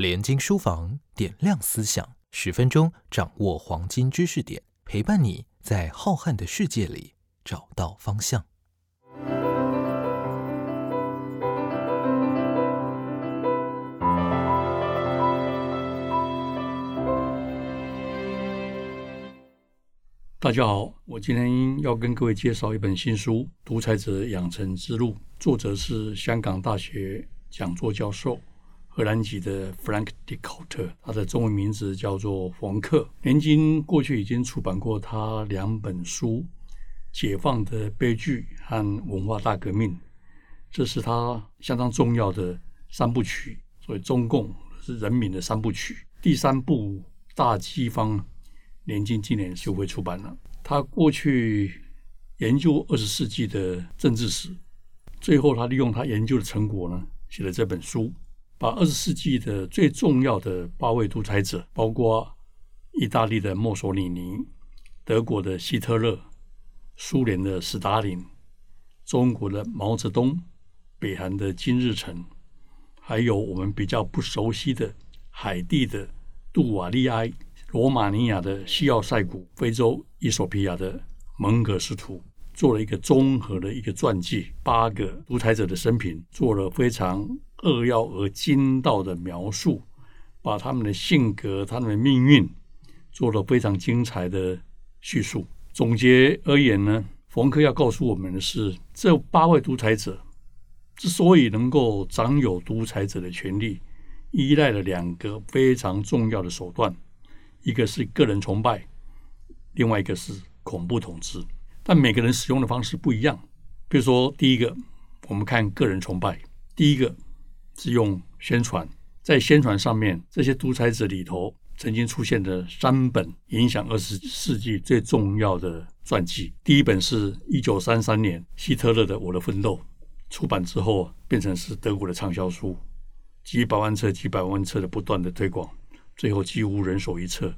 联经书房点亮思想，十分钟掌握黄金知识点，陪伴你在浩瀚的世界里找到方向。大家好，我今天要跟各位介绍一本新书《独裁者养成之路》，作者是香港大学讲座教授。荷兰籍的 Frank de c o t e r 他的中文名字叫做冯克。年金过去已经出版过他两本书，《解放的悲剧》和《文化大革命》，这是他相当重要的三部曲。所以中共是人民的三部曲。第三部《大饥荒》，年金今年就会出版了。他过去研究二十世纪的政治史，最后他利用他研究的成果呢，写了这本书。把二十世纪的最重要的八位独裁者，包括意大利的墨索里尼、德国的希特勒、苏联的斯大林、中国的毛泽东、北韩的金日成，还有我们比较不熟悉的海地的杜瓦利埃、罗马尼亚的西奥塞古、非洲伊索比亚的蒙格斯图，做了一个综合的一个传记，八个独裁者的生平，做了非常。扼要而精到的描述，把他们的性格、他们的命运做了非常精彩的叙述。总结而言呢，冯克要告诉我们的是，这八位独裁者之所以能够掌有独裁者的权利，依赖了两个非常重要的手段：一个是个人崇拜，另外一个是恐怖统治。但每个人使用的方式不一样。比如说，第一个，我们看个人崇拜，第一个。是用宣传，在宣传上面，这些独裁者里头曾经出现的三本影响二十世纪最重要的传记。第一本是一九三三年希特勒的《我的奋斗》，出版之后变成是德国的畅销书，几百万册、几百万册的不断的推广，最后几乎人手一册。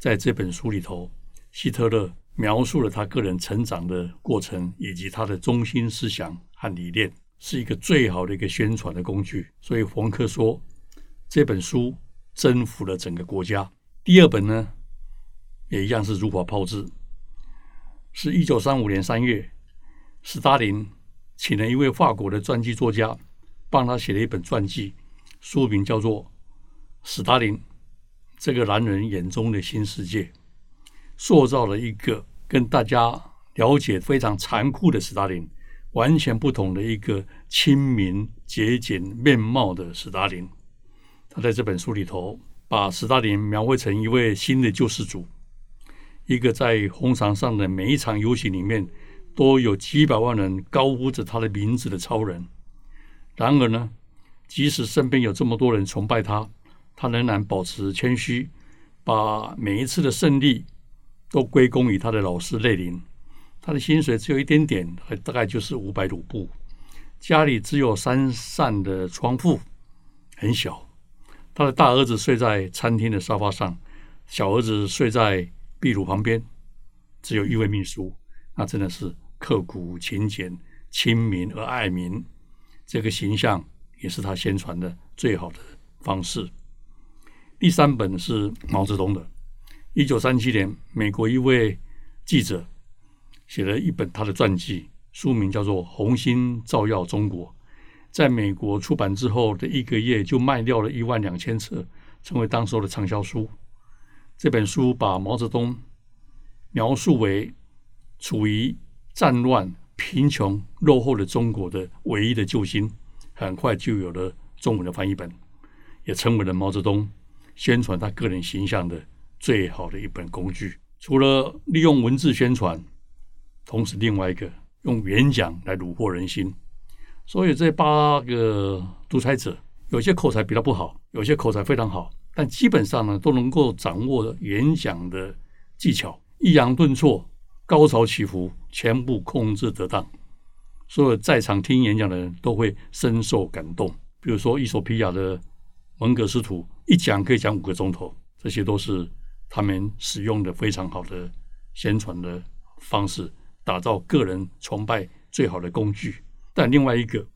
在这本书里头，希特勒描述了他个人成长的过程，以及他的中心思想和理念。是一个最好的一个宣传的工具，所以冯克说这本书征服了整个国家。第二本呢，也一样是如法炮制，是一九三五年三月，斯大林请了一位法国的传记作家，帮他写了一本传记，书名叫做《斯大林：这个男人眼中的新世界》，塑造了一个跟大家了解非常残酷的斯大林。完全不同的一个亲民节俭面貌的斯大林，他在这本书里头把斯大林描绘成一位新的救世主，一个在红场上的每一场游行里面都有几百万人高呼着他的名字的超人。然而呢，即使身边有这么多人崇拜他，他仍然保持谦虚，把每一次的胜利都归功于他的老师列宁。他的薪水只有一点点，大概就是五百卢布。家里只有三扇的窗户，很小。他的大儿子睡在餐厅的沙发上，小儿子睡在壁炉旁边。只有一位秘书，那真的是刻苦勤俭、亲民而爱民。这个形象也是他宣传的最好的方式。第三本是毛泽东的，一九三七年，美国一位记者。写了一本他的传记，书名叫做《红星照耀中国》。在美国出版之后的一个月，就卖掉了一万两千册，成为当时的畅销书。这本书把毛泽东描述为处于战乱、贫穷、落后的中国的唯一的救星，很快就有了中文的翻译本，也成为了毛泽东宣传他个人形象的最好的一本工具。除了利用文字宣传。同时，另外一个用演讲来虏获人心，所以这八个独裁者，有些口才比较不好，有些口才非常好，但基本上呢，都能够掌握演讲的技巧，抑扬顿挫、高潮起伏，全部控制得当。所有在场听演讲的人都会深受感动。比如说，伊索比亚的蒙格斯图一讲可以讲五个钟头，这些都是他们使用的非常好的宣传的方式。打造个人崇拜最好的工具，但另外一个，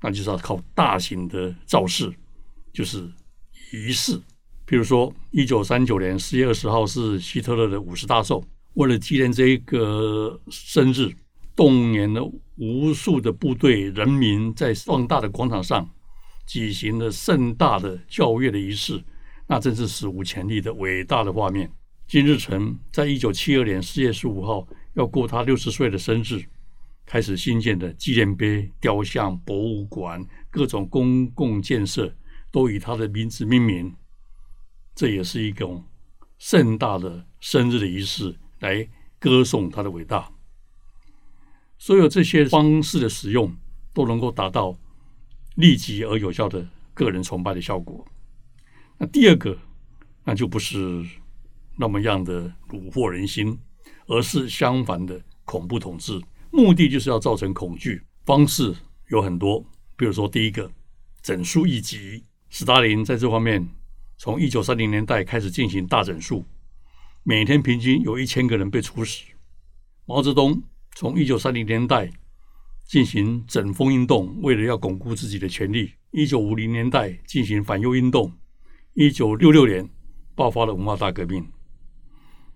那就是要靠大型的造势，就是仪式。比如说，一九三九年四月二十号是希特勒的五十大寿，为了纪念这一个生日，动员了无数的部队、人民在壮大的广场上举行了盛大的教乐的仪式，那真是史无前例的伟大的画面。金日成在一九七二年四月十五号要过他六十岁的生日，开始新建的纪念碑、雕像、博物馆、各种公共建设都以他的名字命名。这也是一种盛大的生日的仪式，来歌颂他的伟大。所有这些方式的使用，都能够达到立即而有效的个人崇拜的效果。那第二个，那就不是。那么样的虏获人心，而是相反的恐怖统治，目的就是要造成恐惧。方式有很多，比如说第一个整数一级，斯大林在这方面从一九三零年代开始进行大整数，每天平均有一千个人被处死。毛泽东从一九三零年代进行整风运动，为了要巩固自己的权利。一九五零年代进行反右运动，一九六六年爆发了文化大革命。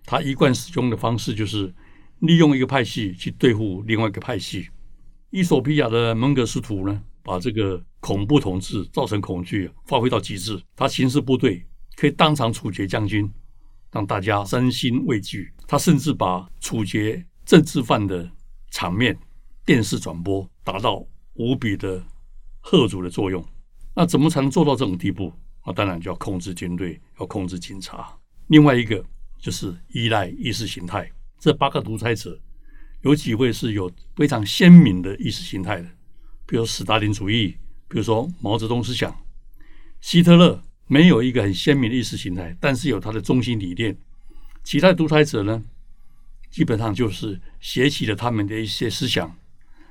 他一贯使用的方式就是利用一个派系去对付另外一个派系。伊索比亚的蒙格斯图呢，把这个恐怖统治造成恐惧发挥到极致。他行事部队可以当场处决将军，让大家身心畏惧。他甚至把处决政治犯的场面电视转播，达到无比的吓阻的作用。那怎么才能做到这种地步？那当然就要控制军队，要控制警察。另外一个。就是依赖意识形态。这八个独裁者有几位是有非常鲜明的意识形态的，比如斯大林主义，比如说毛泽东思想。希特勒没有一个很鲜明的意识形态，但是有他的中心理念。其他独裁者呢，基本上就是学习了他们的一些思想，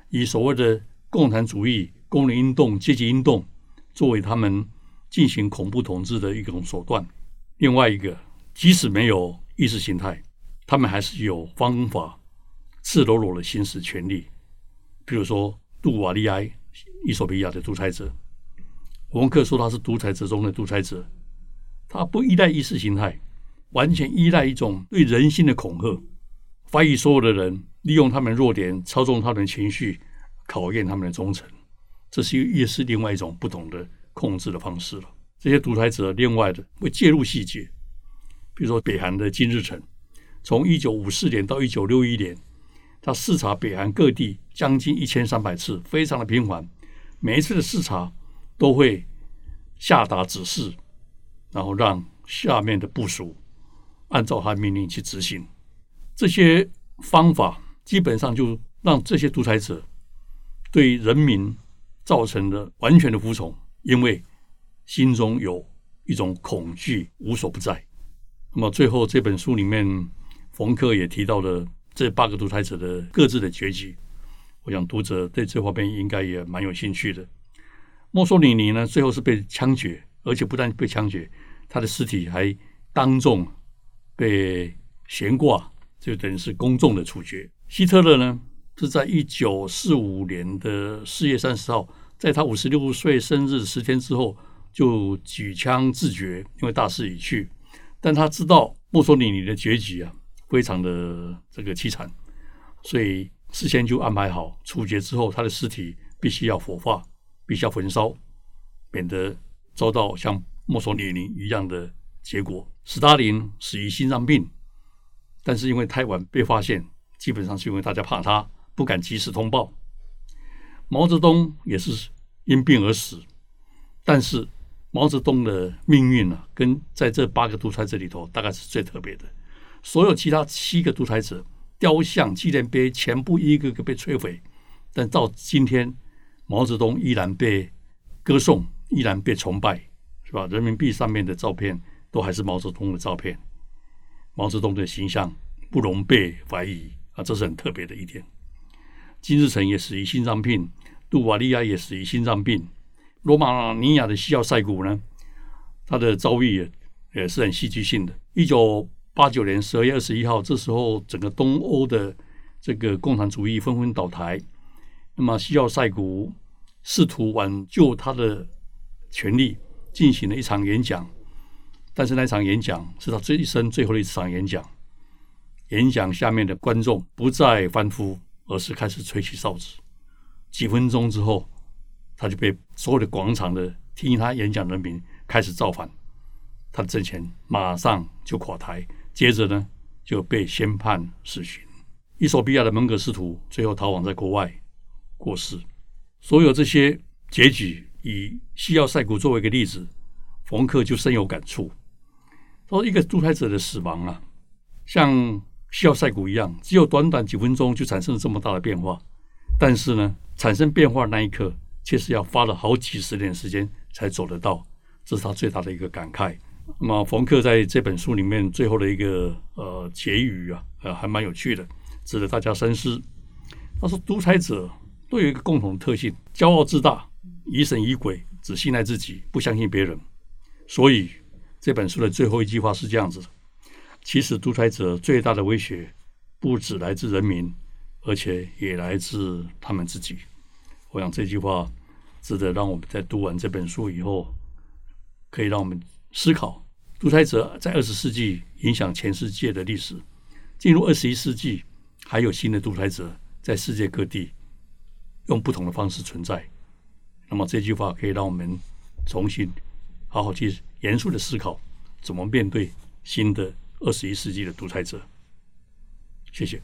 以所谓的共产主义、工人运动、阶级运动作为他们进行恐怖统治的一种手段。另外一个。即使没有意识形态，他们还是有方法赤裸裸的行使权力。比如说，杜瓦利埃，伊索比亚的独裁者，我们可说他是独裁者中的独裁者。他不依赖意识形态，完全依赖一种对人心的恐吓，怀疑所有的人，利用他们弱点，操纵他们的情绪，考验他们的忠诚。这是也是另外一种不同的控制的方式了。这些独裁者另外的会介入细节。比如说，北韩的金日成，从一九五四年到一九六一年，他视察北韩各地将近一千三百次，非常的频繁。每一次的视察都会下达指示，然后让下面的部署按照他命令去执行。这些方法基本上就让这些独裁者对人民造成了完全的服从，因为心中有一种恐惧无所不在。那么最后这本书里面，冯克也提到了这八个独裁者的各自的结局。我想读者对这方面应该也蛮有兴趣的。墨索里尼呢，最后是被枪决，而且不但被枪决，他的尸体还当众被悬挂，就等于是公众的处决。希特勒呢，是在一九四五年的四月三十号，在他五十六岁生日十天之后，就举枪自决，因为大势已去。但他知道墨索里尼的结局啊，非常的这个凄惨，所以事先就安排好处决之后，他的尸体必须要火化，必须要焚烧，免得遭到像墨索里尼一样的结果。斯大林死于心脏病，但是因为太晚被发现，基本上是因为大家怕他，不敢及时通报。毛泽东也是因病而死，但是。毛泽东的命运呢，跟在这八个独裁者里头，大概是最特别的。所有其他七个独裁者雕像、纪念碑全部一个个被摧毁，但到今天，毛泽东依然被歌颂，依然被崇拜，是吧？人民币上面的照片都还是毛泽东的照片，毛泽东的形象不容被怀疑啊，这是很特别的一点。金日成也死于心脏病，杜瓦利亚也死于心脏病。罗马尼亚的西奥塞古呢，他的遭遇也也是很戏剧性的。一九八九年十二月二十一号，这时候整个东欧的这个共产主义纷纷倒台，那么西奥塞古试图挽救他的权利，进行了一场演讲，但是那场演讲是他这一生最后的一场演讲。演讲下面的观众不再欢呼，而是开始吹起哨子。几分钟之后，他就被所有的广场的听他演讲的人民开始造反，他的政权马上就垮台。接着呢，就被宣判死刑。伊索比亚的门格斯图最后逃亡在国外过世。所有这些结局，以西奥塞古作为一个例子，冯克就深有感触。他说：“一个独裁者的死亡啊，像西奥塞古一样，只有短短几分钟就产生了这么大的变化。但是呢，产生变化那一刻，却是要花了好几十年时间才走得到。这是他最大的一个感慨。”那么，冯克在这本书里面最后的一个呃结语啊，呃，还蛮有趣的，值得大家深思。他说，独裁者都有一个共同特性：骄傲自大、疑神疑鬼，只信赖自己，不相信别人。所以，这本书的最后一句话是这样子的：其实，独裁者最大的威胁不只来自人民，而且也来自他们自己。我想这句话值得让我们在读完这本书以后，可以让我们。思考独裁者在二十世纪影响全世界的历史，进入二十一世纪，还有新的独裁者在世界各地用不同的方式存在。那么这句话可以让我们重新好好去严肃的思考，怎么面对新的二十一世纪的独裁者。谢谢。